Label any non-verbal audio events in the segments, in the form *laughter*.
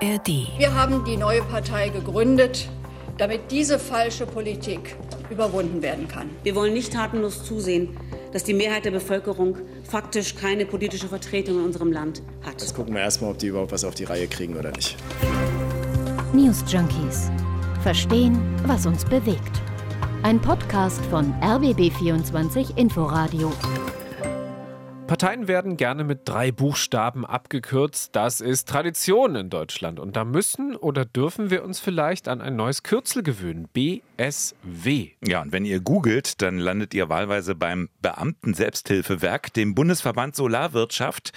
ARD. Wir haben die neue Partei gegründet, damit diese falsche Politik überwunden werden kann. Wir wollen nicht tatenlos zusehen, dass die Mehrheit der Bevölkerung faktisch keine politische Vertretung in unserem Land hat. Jetzt gucken wir erstmal, ob die überhaupt was auf die Reihe kriegen oder nicht. News Junkies. Verstehen, was uns bewegt. Ein Podcast von RBB24 Inforadio. Parteien werden gerne mit drei Buchstaben abgekürzt. Das ist Tradition in Deutschland. Und da müssen oder dürfen wir uns vielleicht an ein neues Kürzel gewöhnen. BSW. Ja, und wenn ihr googelt, dann landet ihr wahlweise beim Beamten Selbsthilfewerk, dem Bundesverband Solarwirtschaft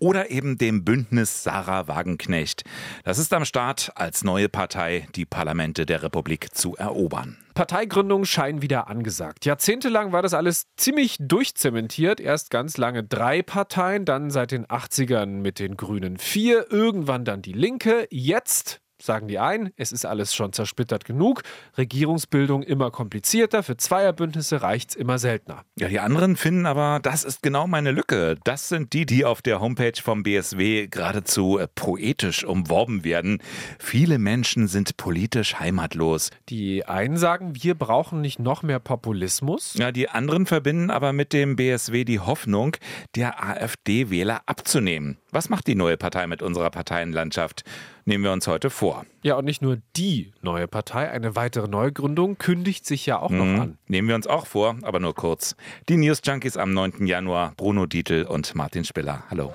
oder eben dem Bündnis Sarah Wagenknecht. Das ist am Start, als neue Partei die Parlamente der Republik zu erobern. Parteigründungen scheinen wieder angesagt. Jahrzehntelang war das alles ziemlich durchzementiert. Erst ganz lange drei Parteien, dann seit den 80ern mit den Grünen vier, irgendwann dann die Linke. Jetzt sagen die einen, es ist alles schon zersplittert genug, Regierungsbildung immer komplizierter, für Zweierbündnisse reicht es immer seltener. Ja, die anderen finden aber, das ist genau meine Lücke. Das sind die, die auf der Homepage vom BSW geradezu äh, poetisch umworben werden. Viele Menschen sind politisch heimatlos. Die einen sagen, wir brauchen nicht noch mehr Populismus. Ja, die anderen verbinden aber mit dem BSW die Hoffnung, der AfD-Wähler abzunehmen. Was macht die neue Partei mit unserer Parteienlandschaft? Nehmen wir uns heute vor. Ja, und nicht nur die neue Partei, eine weitere Neugründung kündigt sich ja auch mhm. noch an. Nehmen wir uns auch vor, aber nur kurz. Die News Junkies am 9. Januar, Bruno Dietl und Martin Spiller. Hallo.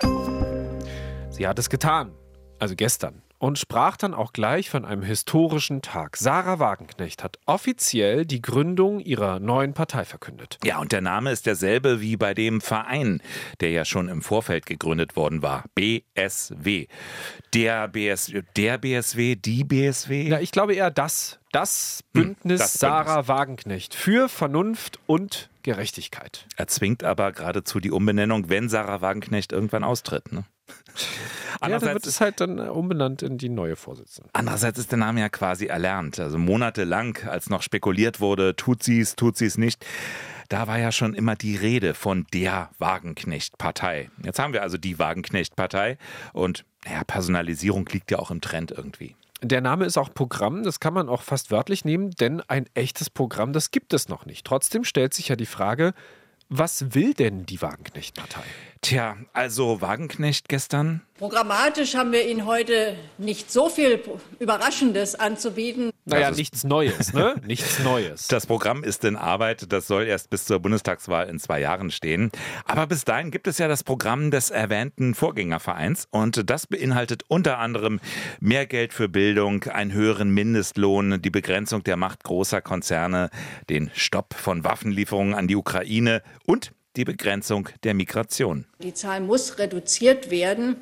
Sie hat es getan. Also gestern und sprach dann auch gleich von einem historischen Tag. Sarah Wagenknecht hat offiziell die Gründung ihrer neuen Partei verkündet. Ja, und der Name ist derselbe wie bei dem Verein, der ja schon im Vorfeld gegründet worden war. BSW. Der BSW, der BSW, die BSW? Ja, ich glaube eher das. Das hm, Bündnis hm, das Sarah Bündnis. Wagenknecht für Vernunft und Gerechtigkeit. Er zwingt aber geradezu die Umbenennung, wenn Sarah Wagenknecht irgendwann austritt. Ne? Ja, dann wird es halt dann äh, umbenannt in die neue Vorsitzende. Andererseits ist der Name ja quasi erlernt. Also monatelang, als noch spekuliert wurde, tut sie es, tut sie es nicht. Da war ja schon immer die Rede von der Wagenknecht-Partei. Jetzt haben wir also die Wagenknecht-Partei und naja, Personalisierung liegt ja auch im Trend irgendwie. Der Name ist auch Programm, das kann man auch fast wörtlich nehmen, denn ein echtes Programm, das gibt es noch nicht. Trotzdem stellt sich ja die Frage, was will denn die Wagenknecht-Partei? Tja, also Wagenknecht gestern Programmatisch haben wir Ihnen heute nicht so viel Überraschendes anzubieten. Naja, also nichts Neues, ne? *laughs* nichts Neues. Das Programm ist in Arbeit. Das soll erst bis zur Bundestagswahl in zwei Jahren stehen. Aber bis dahin gibt es ja das Programm des erwähnten Vorgängervereins. Und das beinhaltet unter anderem mehr Geld für Bildung, einen höheren Mindestlohn, die Begrenzung der Macht großer Konzerne, den Stopp von Waffenlieferungen an die Ukraine und die Begrenzung der Migration. Die Zahl muss reduziert werden.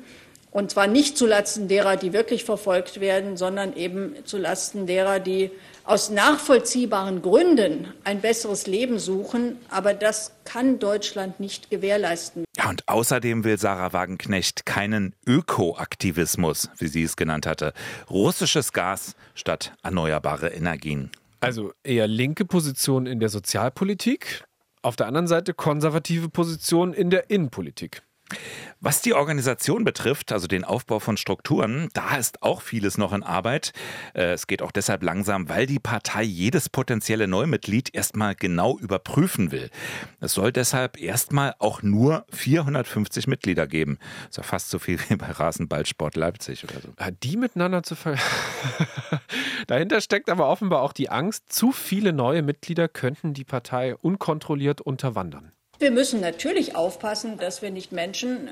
Und zwar nicht zulasten derer, die wirklich verfolgt werden, sondern eben zulasten derer, die aus nachvollziehbaren Gründen ein besseres Leben suchen. Aber das kann Deutschland nicht gewährleisten. Ja, und außerdem will Sarah Wagenknecht keinen Ökoaktivismus, wie sie es genannt hatte. Russisches Gas statt erneuerbare Energien. Also eher linke Position in der Sozialpolitik, auf der anderen Seite konservative Position in der Innenpolitik. Was die Organisation betrifft, also den Aufbau von Strukturen, da ist auch vieles noch in Arbeit. Äh, es geht auch deshalb langsam, weil die Partei jedes potenzielle Neumitglied erstmal genau überprüfen will. Es soll deshalb erstmal auch nur 450 Mitglieder geben. Das ist ja fast so viel *laughs* wie bei Rasenballsport Leipzig oder so. Die miteinander zu ver *laughs* Dahinter steckt aber offenbar auch die Angst, zu viele neue Mitglieder könnten die Partei unkontrolliert unterwandern. Wir müssen natürlich aufpassen, dass wir nicht Menschen äh,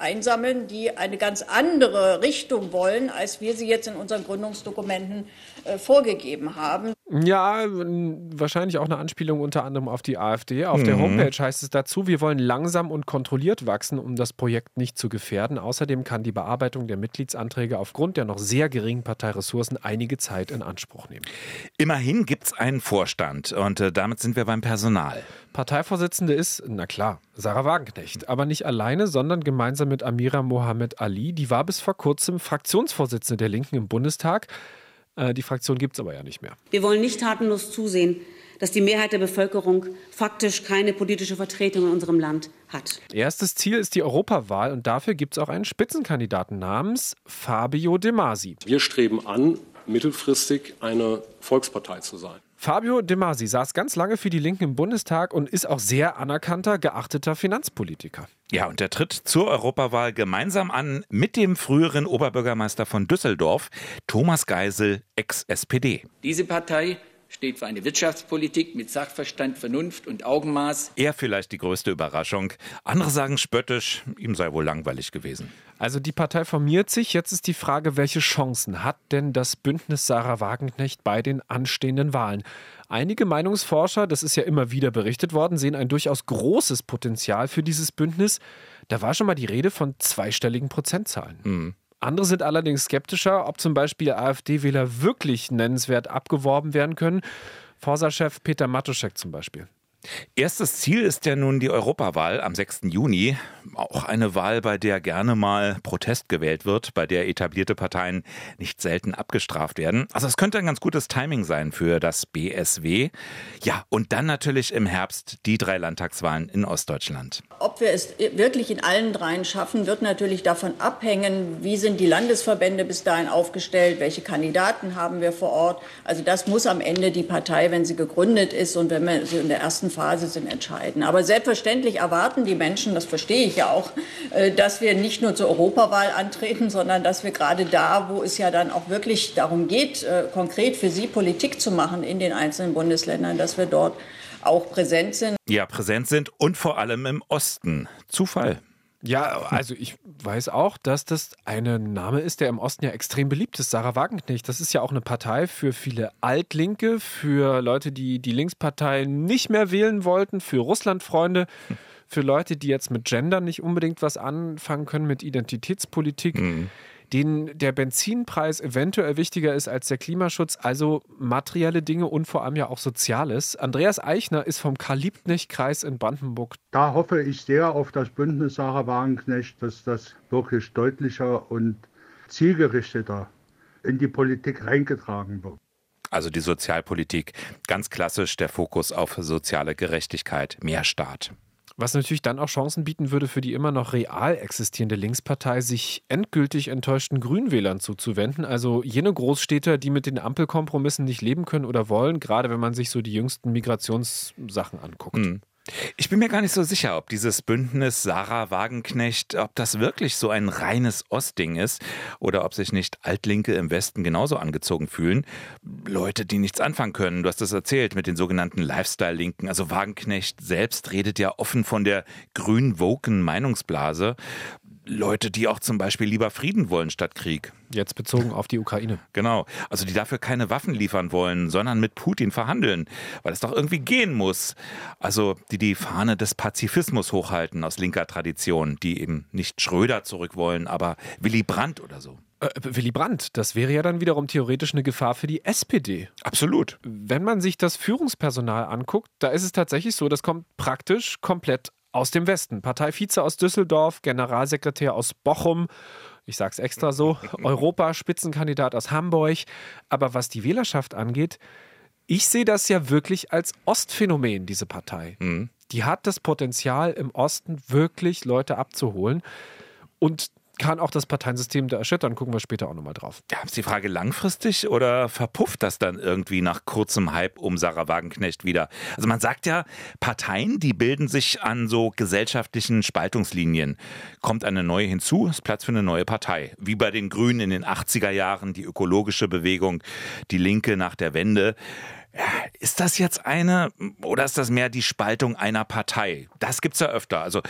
einsammeln, die eine ganz andere Richtung wollen, als wir sie jetzt in unseren Gründungsdokumenten äh, vorgegeben haben. Ja, wahrscheinlich auch eine Anspielung unter anderem auf die AfD. Auf mhm. der Homepage heißt es dazu, wir wollen langsam und kontrolliert wachsen, um das Projekt nicht zu gefährden. Außerdem kann die Bearbeitung der Mitgliedsanträge aufgrund der noch sehr geringen Parteiressourcen einige Zeit in Anspruch nehmen. Immerhin gibt es einen Vorstand und äh, damit sind wir beim Personal. Parteivorsitzende ist, na klar, Sarah Wagenknecht, aber nicht alleine, sondern gemeinsam mit Amira Mohamed Ali. Die war bis vor kurzem Fraktionsvorsitzende der Linken im Bundestag. Äh, die Fraktion gibt es aber ja nicht mehr. Wir wollen nicht tatenlos zusehen, dass die Mehrheit der Bevölkerung faktisch keine politische Vertretung in unserem Land hat. Erstes Ziel ist die Europawahl und dafür gibt es auch einen Spitzenkandidaten namens Fabio De Masi. Wir streben an, mittelfristig eine Volkspartei zu sein. Fabio De Masi saß ganz lange für die Linken im Bundestag und ist auch sehr anerkannter, geachteter Finanzpolitiker. Ja, und er tritt zur Europawahl gemeinsam an mit dem früheren Oberbürgermeister von Düsseldorf, Thomas Geisel, ex-SPD. Diese Partei steht für eine Wirtschaftspolitik mit Sachverstand, Vernunft und Augenmaß. Er vielleicht die größte Überraschung. Andere sagen spöttisch, ihm sei wohl langweilig gewesen. Also die Partei formiert sich. Jetzt ist die Frage, welche Chancen hat denn das Bündnis Sarah Wagenknecht bei den anstehenden Wahlen? Einige Meinungsforscher, das ist ja immer wieder berichtet worden, sehen ein durchaus großes Potenzial für dieses Bündnis. Da war schon mal die Rede von zweistelligen Prozentzahlen. Mhm. Andere sind allerdings skeptischer, ob zum Beispiel AfD-Wähler wirklich nennenswert abgeworben werden können. Forsa-Chef Peter Matuschek zum Beispiel. Erstes Ziel ist ja nun die Europawahl am 6. Juni. Auch eine Wahl, bei der gerne mal Protest gewählt wird, bei der etablierte Parteien nicht selten abgestraft werden. Also es könnte ein ganz gutes Timing sein für das BSW. Ja, und dann natürlich im Herbst die drei Landtagswahlen in Ostdeutschland. Ob wir es wirklich in allen dreien schaffen, wird natürlich davon abhängen, wie sind die Landesverbände bis dahin aufgestellt, welche Kandidaten haben wir vor Ort. Also das muss am Ende die Partei, wenn sie gegründet ist und wenn wir sie in der ersten Phase sind, entscheiden. Aber selbstverständlich erwarten die Menschen, das verstehe ich ja auch, äh, dass wir nicht nur zur Europawahl antreten, sondern dass wir gerade da, wo es ja dann auch wirklich darum geht, äh, konkret für sie Politik zu machen in den einzelnen Bundesländern, dass wir dort auch präsent sind. Ja, präsent sind und vor allem im Osten. Zufall. Ja, also ich weiß auch, dass das ein Name ist, der im Osten ja extrem beliebt ist. Sarah Wagenknecht, das ist ja auch eine Partei für viele Altlinke, für Leute, die die Linkspartei nicht mehr wählen wollten, für Russlandfreunde, für Leute, die jetzt mit Gender nicht unbedingt was anfangen können, mit Identitätspolitik. Mhm denen der Benzinpreis eventuell wichtiger ist als der Klimaschutz, also materielle Dinge und vor allem ja auch Soziales. Andreas Eichner ist vom Karl-Liebknecht-Kreis in Brandenburg. Da hoffe ich sehr auf das Bündnis Sarah Wagenknecht, dass das wirklich deutlicher und zielgerichteter in die Politik reingetragen wird. Also die Sozialpolitik, ganz klassisch der Fokus auf soziale Gerechtigkeit, mehr Staat. Was natürlich dann auch Chancen bieten würde, für die immer noch real existierende Linkspartei sich endgültig enttäuschten Grünwählern zuzuwenden. Also jene Großstädter, die mit den Ampelkompromissen nicht leben können oder wollen, gerade wenn man sich so die jüngsten Migrationssachen anguckt. Mhm. Ich bin mir gar nicht so sicher, ob dieses Bündnis Sarah Wagenknecht, ob das wirklich so ein reines Ostding ist oder ob sich nicht Altlinke im Westen genauso angezogen fühlen. Leute, die nichts anfangen können. Du hast es erzählt mit den sogenannten Lifestyle-Linken. Also Wagenknecht selbst redet ja offen von der grün-woken Meinungsblase. Leute, die auch zum Beispiel lieber Frieden wollen statt Krieg. Jetzt bezogen auf die Ukraine. Genau. Also die dafür keine Waffen liefern wollen, sondern mit Putin verhandeln, weil es doch irgendwie gehen muss. Also die die Fahne des Pazifismus hochhalten aus linker Tradition, die eben nicht Schröder zurück wollen, aber Willy Brandt oder so. Äh, Willy Brandt, das wäre ja dann wiederum theoretisch eine Gefahr für die SPD. Absolut. Wenn man sich das Führungspersonal anguckt, da ist es tatsächlich so, das kommt praktisch komplett aus dem Westen. Parteivize aus Düsseldorf, Generalsekretär aus Bochum, ich sage es extra so, *laughs* Europaspitzenkandidat aus Hamburg. Aber was die Wählerschaft angeht, ich sehe das ja wirklich als Ostphänomen, diese Partei. Mhm. Die hat das Potenzial, im Osten wirklich Leute abzuholen. Und kann auch das Parteiensystem da erschüttern. Gucken wir später auch nochmal drauf. Ja, ist die Frage langfristig oder verpufft das dann irgendwie nach kurzem Hype um Sarah Wagenknecht wieder? Also man sagt ja, Parteien, die bilden sich an so gesellschaftlichen Spaltungslinien. Kommt eine neue hinzu, ist Platz für eine neue Partei. Wie bei den Grünen in den 80er Jahren, die ökologische Bewegung, die Linke nach der Wende. Ist das jetzt eine oder ist das mehr die Spaltung einer Partei? Das gibt es ja öfter. Also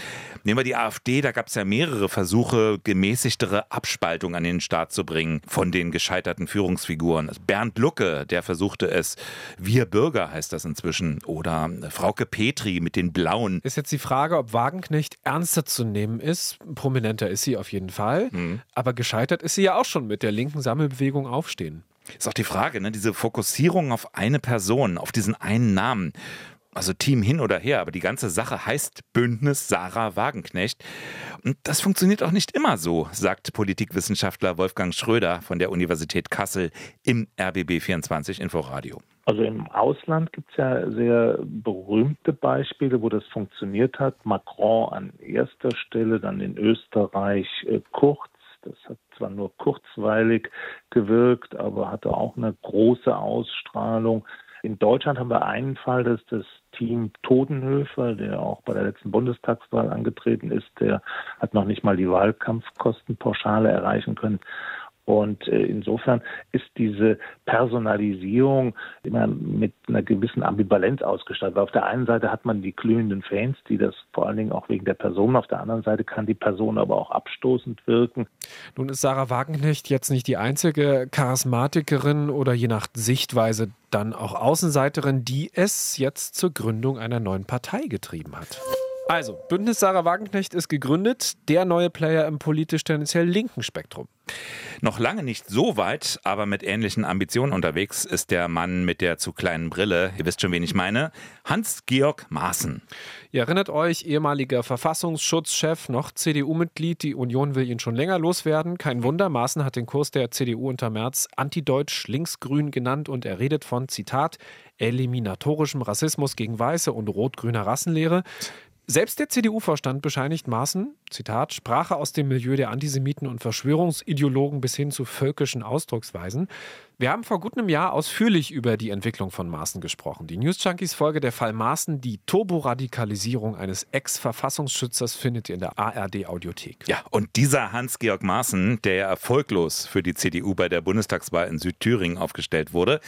nehmen wir die AfD, da gab es ja mehrere Versuche, gemäßigtere Abspaltung an den Staat zu bringen von den gescheiterten Führungsfiguren. Also Bernd Lucke, der versuchte es. Wir Bürger heißt das inzwischen. Oder Frauke Petri mit den Blauen. Ist jetzt die Frage, ob Wagenknecht ernster zu nehmen ist. Prominenter ist sie auf jeden Fall. Mhm. Aber gescheitert ist sie ja auch schon mit der linken Sammelbewegung Aufstehen. Ist auch die Frage, ne? diese Fokussierung auf eine Person, auf diesen einen Namen. Also Team hin oder her, aber die ganze Sache heißt Bündnis Sarah Wagenknecht. Und das funktioniert auch nicht immer so, sagt Politikwissenschaftler Wolfgang Schröder von der Universität Kassel im RBB24 Inforadio. Also im Ausland gibt es ja sehr berühmte Beispiele, wo das funktioniert hat. Macron an erster Stelle, dann in Österreich äh, Kurz. Das hat zwar nur kurzweilig gewirkt, aber hatte auch eine große Ausstrahlung. In Deutschland haben wir einen Fall, dass das Team Todenhöfer, der auch bei der letzten Bundestagswahl angetreten ist, der hat noch nicht mal die Wahlkampfkostenpauschale erreichen können. Und äh, insofern ist diese Personalisierung immer mit einer gewissen Ambivalenz ausgestattet. Weil auf der einen Seite hat man die glühenden Fans, die das vor allen Dingen auch wegen der Person, auf der anderen Seite kann die Person aber auch abstoßend wirken. Nun ist Sarah Wagenknecht jetzt nicht die einzige Charismatikerin oder je nach Sichtweise dann auch Außenseiterin, die es jetzt zur Gründung einer neuen Partei getrieben hat. Also, Bündnis Sarah Wagenknecht ist gegründet, der neue Player im politisch tendenziell linken Spektrum. Noch lange nicht so weit, aber mit ähnlichen Ambitionen unterwegs ist der Mann mit der zu kleinen Brille. Ihr wisst schon, wen ich meine. Hans-Georg Maaßen. Ihr erinnert euch, ehemaliger Verfassungsschutzchef, noch CDU-Mitglied. Die Union will ihn schon länger loswerden. Kein Wunder, Maaßen hat den Kurs der CDU unter März antideutsch linksgrün genannt und er redet von, Zitat, eliminatorischem Rassismus gegen Weiße und rot-grüner Rassenlehre. Selbst der CDU-Vorstand bescheinigt Maaßen, Zitat, Sprache aus dem Milieu der Antisemiten und Verschwörungsideologen bis hin zu völkischen Ausdrucksweisen. Wir haben vor gut einem Jahr ausführlich über die Entwicklung von Maaßen gesprochen. Die News Junkies Folge der Fall Maaßen, die Turboradikalisierung eines Ex-Verfassungsschützers findet ihr in der ARD-Audiothek. Ja, und dieser Hans-Georg Maaßen, der ja erfolglos für die CDU bei der Bundestagswahl in Südthüringen aufgestellt wurde,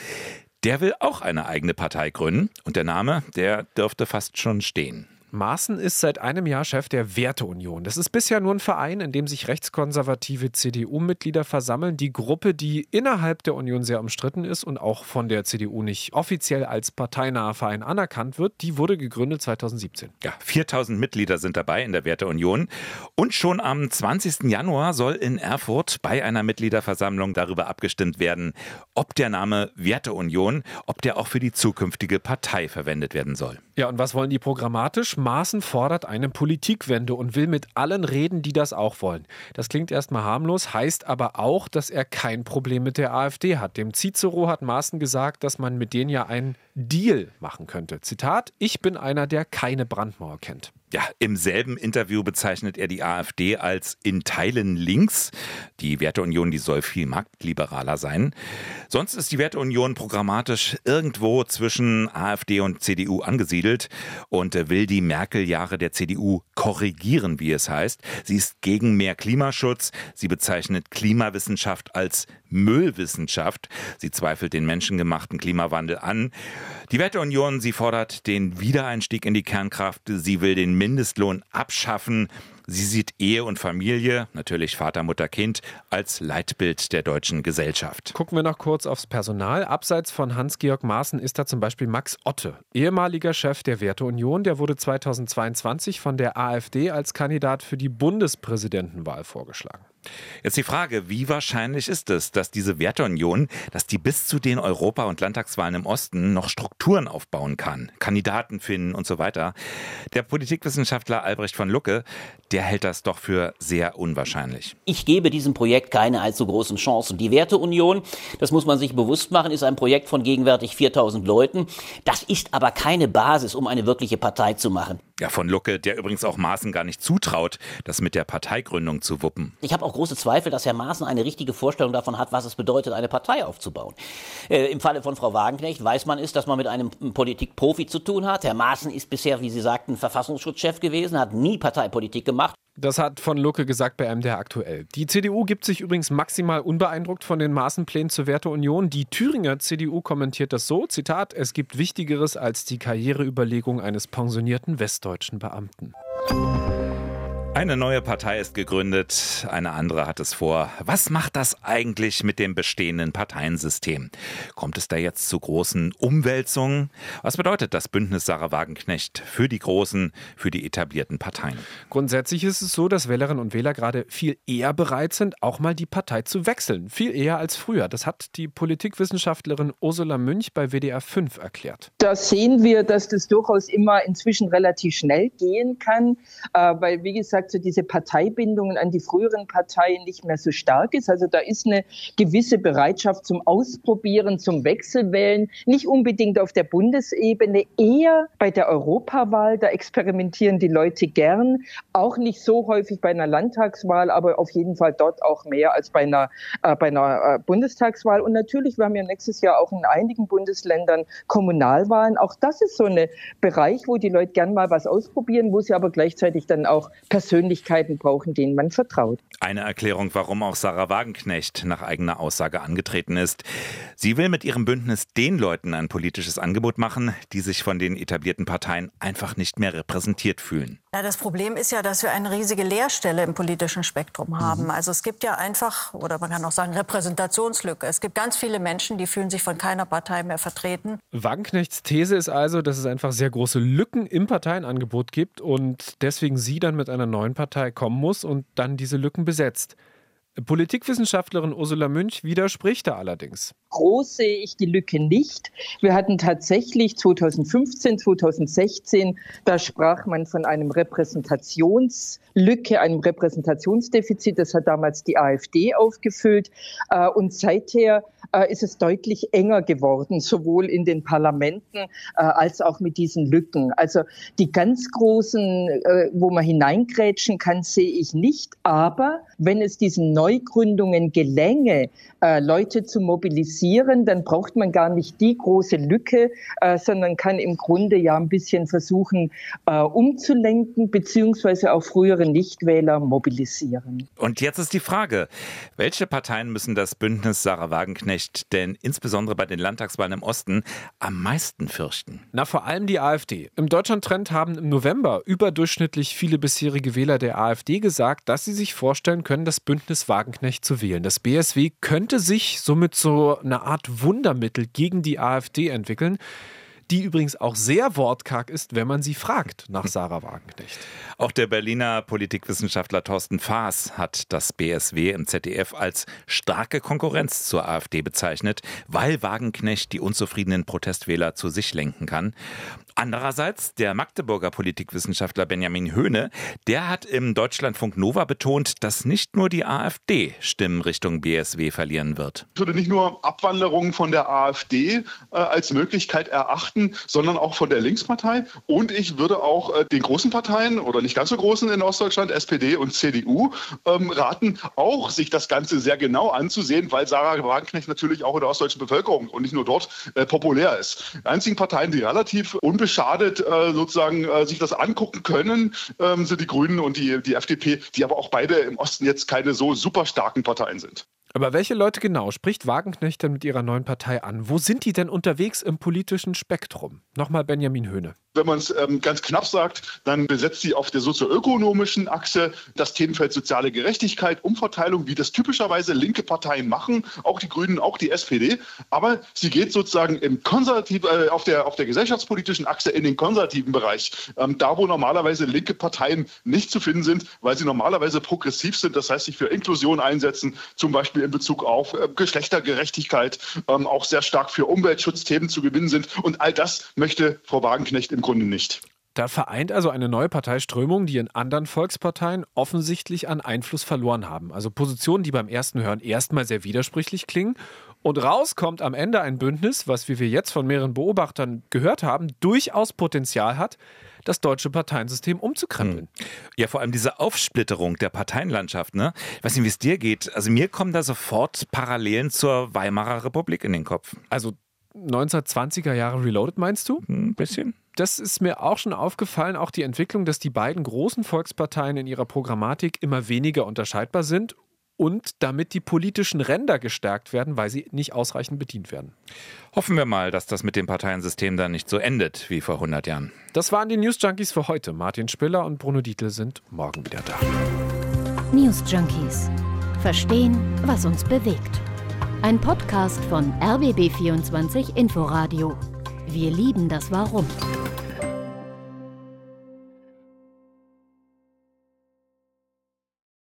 der will auch eine eigene Partei gründen. Und der Name, der dürfte fast schon stehen. Maaßen ist seit einem Jahr Chef der Werteunion. Das ist bisher nur ein Verein, in dem sich rechtskonservative CDU-Mitglieder versammeln. Die Gruppe, die innerhalb der Union sehr umstritten ist und auch von der CDU nicht offiziell als parteinaher Verein anerkannt wird, die wurde gegründet 2017. Ja, 4000 Mitglieder sind dabei in der Werteunion. Und schon am 20. Januar soll in Erfurt bei einer Mitgliederversammlung darüber abgestimmt werden, ob der Name Werteunion, ob der auch für die zukünftige Partei verwendet werden soll. Ja, und was wollen die programmatisch? Maaßen fordert eine Politikwende und will mit allen reden, die das auch wollen. Das klingt erstmal harmlos, heißt aber auch, dass er kein Problem mit der AfD hat. Dem Cicero hat Maaßen gesagt, dass man mit denen ja einen Deal machen könnte. Zitat: Ich bin einer, der keine Brandmauer kennt. Ja, im selben Interview bezeichnet er die AfD als in Teilen links. Die Werteunion, die soll viel marktliberaler sein. Sonst ist die Werteunion programmatisch irgendwo zwischen AfD und CDU angesiedelt und will die Merkel-Jahre der CDU korrigieren, wie es heißt. Sie ist gegen mehr Klimaschutz. Sie bezeichnet Klimawissenschaft als Müllwissenschaft. Sie zweifelt den menschengemachten Klimawandel an. Die Werteunion, sie fordert den Wiedereinstieg in die Kernkraft. Sie will den Mindestlohn abschaffen. Sie sieht Ehe und Familie, natürlich Vater, Mutter, Kind, als Leitbild der deutschen Gesellschaft. Gucken wir noch kurz aufs Personal. Abseits von Hans-Georg Maaßen ist da zum Beispiel Max Otte, ehemaliger Chef der Werteunion. Der wurde 2022 von der AfD als Kandidat für die Bundespräsidentenwahl vorgeschlagen. Jetzt die Frage, wie wahrscheinlich ist es, dass diese Werteunion, dass die bis zu den Europa- und Landtagswahlen im Osten noch Strukturen aufbauen kann, Kandidaten finden und so weiter? Der Politikwissenschaftler Albrecht von Lucke, der hält das doch für sehr unwahrscheinlich. Ich gebe diesem Projekt keine allzu großen Chancen. Die Werteunion, das muss man sich bewusst machen, ist ein Projekt von gegenwärtig 4000 Leuten. Das ist aber keine Basis, um eine wirkliche Partei zu machen. Ja, von Lucke, der übrigens auch Maaßen gar nicht zutraut, das mit der Parteigründung zu wuppen. Ich habe auch große Zweifel, dass Herr Maaßen eine richtige Vorstellung davon hat, was es bedeutet, eine Partei aufzubauen. Äh, Im Falle von Frau Wagenknecht weiß man ist, dass man mit einem Politikprofi zu tun hat. Herr Maaßen ist bisher, wie Sie sagten, Verfassungsschutzchef gewesen, hat nie Parteipolitik gemacht. Das hat von Lucke gesagt bei MDR aktuell. Die CDU gibt sich übrigens maximal unbeeindruckt von den Maßenplänen zur Werteunion. Die Thüringer CDU kommentiert das so, Zitat, es gibt Wichtigeres als die Karriereüberlegung eines pensionierten westdeutschen Beamten. Eine neue Partei ist gegründet, eine andere hat es vor. Was macht das eigentlich mit dem bestehenden Parteiensystem? Kommt es da jetzt zu großen Umwälzungen? Was bedeutet das Bündnis Sarah Wagenknecht für die großen, für die etablierten Parteien? Grundsätzlich ist es so, dass Wählerinnen und Wähler gerade viel eher bereit sind, auch mal die Partei zu wechseln. Viel eher als früher. Das hat die Politikwissenschaftlerin Ursula Münch bei WDR 5 erklärt. Da sehen wir, dass das durchaus immer inzwischen relativ schnell gehen kann, äh, weil, wie gesagt, so diese Parteibindungen an die früheren Parteien nicht mehr so stark ist. Also da ist eine gewisse Bereitschaft zum Ausprobieren, zum Wechselwählen, nicht unbedingt auf der Bundesebene, eher bei der Europawahl. Da experimentieren die Leute gern, auch nicht so häufig bei einer Landtagswahl, aber auf jeden Fall dort auch mehr als bei einer, äh, bei einer äh, Bundestagswahl. Und natürlich, wir haben ja nächstes Jahr auch in einigen Bundesländern Kommunalwahlen. Auch das ist so ein Bereich, wo die Leute gern mal was ausprobieren, wo sie aber gleichzeitig dann auch persönlich Persönlichkeiten brauchen, denen man vertraut. Eine Erklärung, warum auch Sarah Wagenknecht nach eigener Aussage angetreten ist. Sie will mit ihrem Bündnis den Leuten ein politisches Angebot machen, die sich von den etablierten Parteien einfach nicht mehr repräsentiert fühlen. Ja, das Problem ist ja, dass wir eine riesige Leerstelle im politischen Spektrum haben. Mhm. Also es gibt ja einfach, oder man kann auch sagen, Repräsentationslücke. Es gibt ganz viele Menschen, die fühlen sich von keiner Partei mehr vertreten. Wagenknechts These ist also, dass es einfach sehr große Lücken im Parteienangebot gibt und deswegen sie dann mit einer neuen Partei kommen muss und dann diese Lücken besetzt. Politikwissenschaftlerin Ursula Münch widerspricht da allerdings. Groß sehe ich die Lücke nicht. Wir hatten tatsächlich 2015, 2016, da sprach man von einem Repräsentationslücke, einem Repräsentationsdefizit. Das hat damals die AfD aufgefüllt. Äh, und seither äh, ist es deutlich enger geworden, sowohl in den Parlamenten äh, als auch mit diesen Lücken. Also die ganz großen, wo man hineingrätschen kann, sehe ich nicht. Aber wenn es diesen Neugründungen gelänge, äh, Leute zu mobilisieren, dann braucht man gar nicht die große Lücke, äh, sondern kann im Grunde ja ein bisschen versuchen, äh, umzulenken, beziehungsweise auch frühere Nichtwähler mobilisieren. Und jetzt ist die Frage, welche Parteien müssen das Bündnis Sarah Wagenknecht denn insbesondere bei den Landtagswahlen im Osten am meisten fürchten? Na, vor allem die AfD. Im Deutschlandtrend haben im November überdurchschnittlich viele bisherige Wähler der AfD gesagt, dass sie sich vorstellen können, das Bündnis Wagenknecht zu wählen. Das BSW könnte sich somit so eine Art Wundermittel gegen die AfD entwickeln die übrigens auch sehr wortkarg ist, wenn man sie fragt nach Sarah Wagenknecht. Auch der Berliner Politikwissenschaftler Thorsten Faas hat das BSW im ZDF als starke Konkurrenz zur AfD bezeichnet, weil Wagenknecht die unzufriedenen Protestwähler zu sich lenken kann. Andererseits der Magdeburger Politikwissenschaftler Benjamin Höhne, der hat im Deutschlandfunk Nova betont, dass nicht nur die AfD Stimmen Richtung BSW verlieren wird. Ich würde nicht nur Abwanderung von der AfD äh, als Möglichkeit erachten, sondern auch von der Linkspartei. Und ich würde auch äh, den großen Parteien oder nicht ganz so großen in Ostdeutschland, SPD und CDU, ähm, raten, auch sich das Ganze sehr genau anzusehen, weil Sarah Wagenknecht natürlich auch in der ostdeutschen Bevölkerung und nicht nur dort äh, populär ist. Die einzigen Parteien, die relativ unbeschadet äh, sozusagen äh, sich das angucken können, ähm, sind die Grünen und die, die FDP, die aber auch beide im Osten jetzt keine so super starken Parteien sind. Aber welche Leute genau spricht Wagenknecht denn mit ihrer neuen Partei an? Wo sind die denn unterwegs im politischen Spektrum? Nochmal Benjamin Höhne. Wenn man es ähm, ganz knapp sagt, dann besetzt sie auf der sozioökonomischen Achse das Themenfeld soziale Gerechtigkeit, Umverteilung, wie das typischerweise linke Parteien machen, auch die Grünen, auch die SPD. Aber sie geht sozusagen im konservativ, äh, auf, der, auf der gesellschaftspolitischen Achse in den konservativen Bereich, ähm, da wo normalerweise linke Parteien nicht zu finden sind, weil sie normalerweise progressiv sind, das heißt sich für Inklusion einsetzen, zum Beispiel in Bezug auf äh, Geschlechtergerechtigkeit, ähm, auch sehr stark für Umweltschutzthemen zu gewinnen sind. Und all das möchte Frau Wagenknecht im im Grunde nicht. Da vereint also eine neue Parteiströmung, die in anderen Volksparteien offensichtlich an Einfluss verloren haben. Also Positionen, die beim ersten Hören erstmal sehr widersprüchlich klingen. Und raus kommt am Ende ein Bündnis, was, wie wir jetzt von mehreren Beobachtern gehört haben, durchaus Potenzial hat, das deutsche Parteiensystem umzukrempeln. Hm. Ja, vor allem diese Aufsplitterung der Parteienlandschaft, ne? Ich weiß nicht, wie es dir geht. Also mir kommen da sofort Parallelen zur Weimarer Republik in den Kopf. Also 1920er Jahre Reloaded, meinst du? Ein hm, bisschen. Das ist mir auch schon aufgefallen, auch die Entwicklung, dass die beiden großen Volksparteien in ihrer Programmatik immer weniger unterscheidbar sind und damit die politischen Ränder gestärkt werden, weil sie nicht ausreichend bedient werden. Hoffen wir mal, dass das mit dem Parteiensystem dann nicht so endet wie vor 100 Jahren. Das waren die News Junkies für heute. Martin Spiller und Bruno Dietl sind morgen wieder da. News Junkies. Verstehen, was uns bewegt. Ein Podcast von RBB24 Inforadio. Wir lieben das Warum.